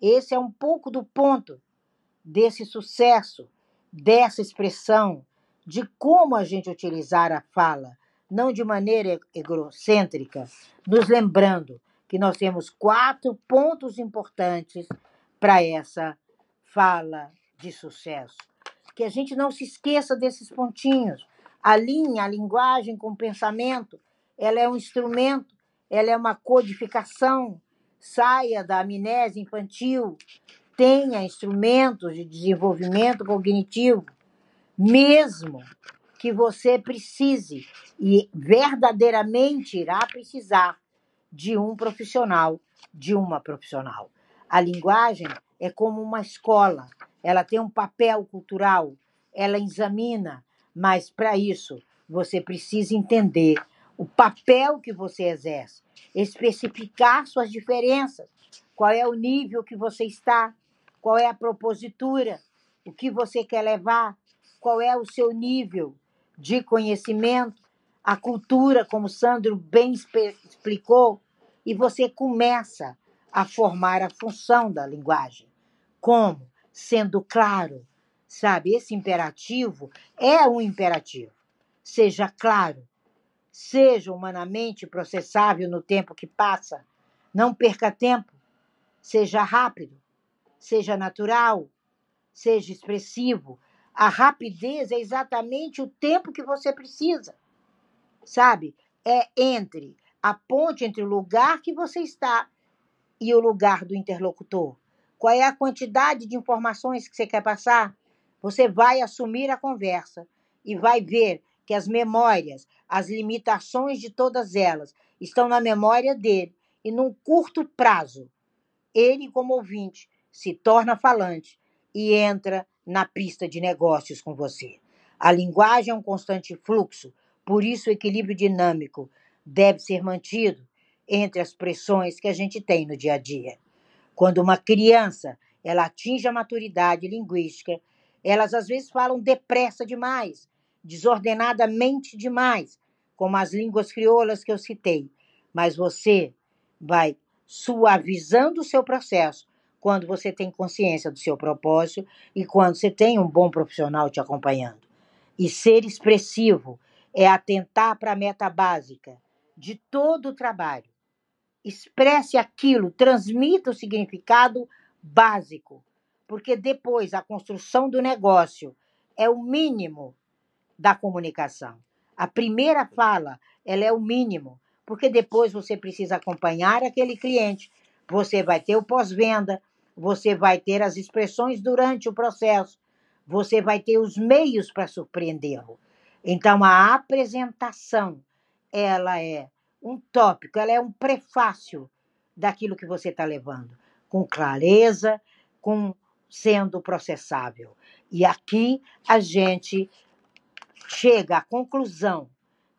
Esse é um pouco do ponto desse sucesso, dessa expressão, de como a gente utilizar a fala, não de maneira egocêntrica, nos lembrando que nós temos quatro pontos importantes para essa fala de sucesso. Que a gente não se esqueça desses pontinhos. A linha, a linguagem com o pensamento, ela é um instrumento, ela é uma codificação. Saia da amnésia infantil, tenha instrumentos de desenvolvimento cognitivo, mesmo que você precise e verdadeiramente irá precisar de um profissional, de uma profissional. A linguagem é como uma escola, ela tem um papel cultural, ela examina, mas para isso você precisa entender o papel que você exerce, especificar suas diferenças, qual é o nível que você está, qual é a propositura, o que você quer levar, qual é o seu nível de conhecimento, a cultura, como Sandro bem explicou, e você começa a formar a função da linguagem. Como? Sendo claro, sabe? Esse imperativo é um imperativo. Seja claro, seja humanamente processável no tempo que passa, não perca tempo, seja rápido, seja natural, seja expressivo. A rapidez é exatamente o tempo que você precisa, sabe? É entre a ponte entre o lugar que você está e o lugar do interlocutor. Qual é a quantidade de informações que você quer passar? Você vai assumir a conversa e vai ver que as memórias, as limitações de todas elas estão na memória dele e num curto prazo, ele como ouvinte se torna falante e entra na pista de negócios com você. A linguagem é um constante fluxo, por isso o equilíbrio dinâmico deve ser mantido entre as pressões que a gente tem no dia a dia. Quando uma criança ela atinge a maturidade linguística, elas às vezes falam depressa demais, desordenadamente demais, como as línguas crioulas que eu citei. Mas você vai suavizando o seu processo quando você tem consciência do seu propósito e quando você tem um bom profissional te acompanhando. E ser expressivo é atentar para a meta básica de todo o trabalho. Expresse aquilo, transmita o significado básico, porque depois a construção do negócio é o mínimo da comunicação. A primeira fala, ela é o mínimo, porque depois você precisa acompanhar aquele cliente, você vai ter o pós-venda, você vai ter as expressões durante o processo, você vai ter os meios para surpreendê-lo. Então, a apresentação, ela é um tópico, ela é um prefácio daquilo que você está levando, com clareza, com sendo processável. E aqui a gente chega à conclusão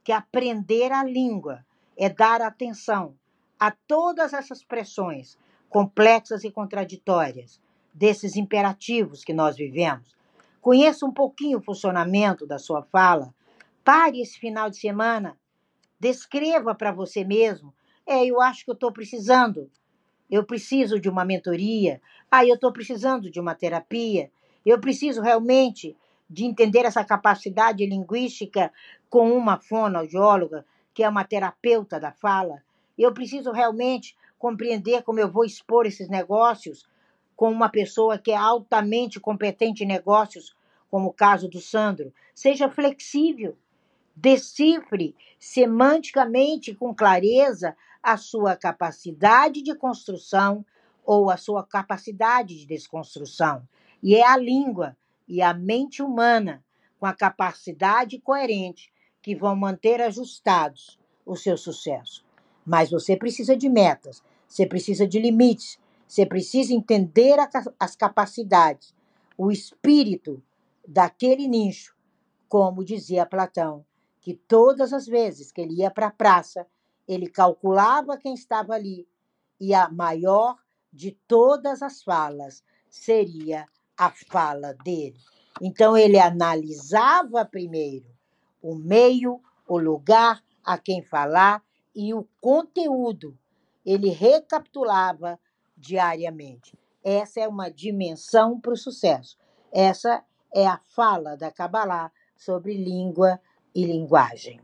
que aprender a língua é dar atenção a todas essas pressões complexas e contraditórias desses imperativos que nós vivemos. Conheça um pouquinho o funcionamento da sua fala. Pare esse final de semana. Descreva para você mesmo. É, eu acho que eu estou precisando. Eu preciso de uma mentoria. Ah, eu estou precisando de uma terapia. Eu preciso realmente de entender essa capacidade linguística com uma fonoaudióloga, que é uma terapeuta da fala. Eu preciso realmente compreender como eu vou expor esses negócios com uma pessoa que é altamente competente em negócios, como o caso do Sandro. Seja flexível. Decifre semanticamente com clareza a sua capacidade de construção ou a sua capacidade de desconstrução. E é a língua e a mente humana com a capacidade coerente que vão manter ajustados o seu sucesso. Mas você precisa de metas, você precisa de limites, você precisa entender a, as capacidades, o espírito daquele nicho, como dizia Platão, que todas as vezes que ele ia para a praça, ele calculava quem estava ali e a maior de todas as falas seria a fala dele. Então ele analisava primeiro o meio, o lugar a quem falar e o conteúdo ele recapitulava diariamente. Essa é uma dimensão para o sucesso. Essa é a fala da Kabbalah sobre língua e linguagem.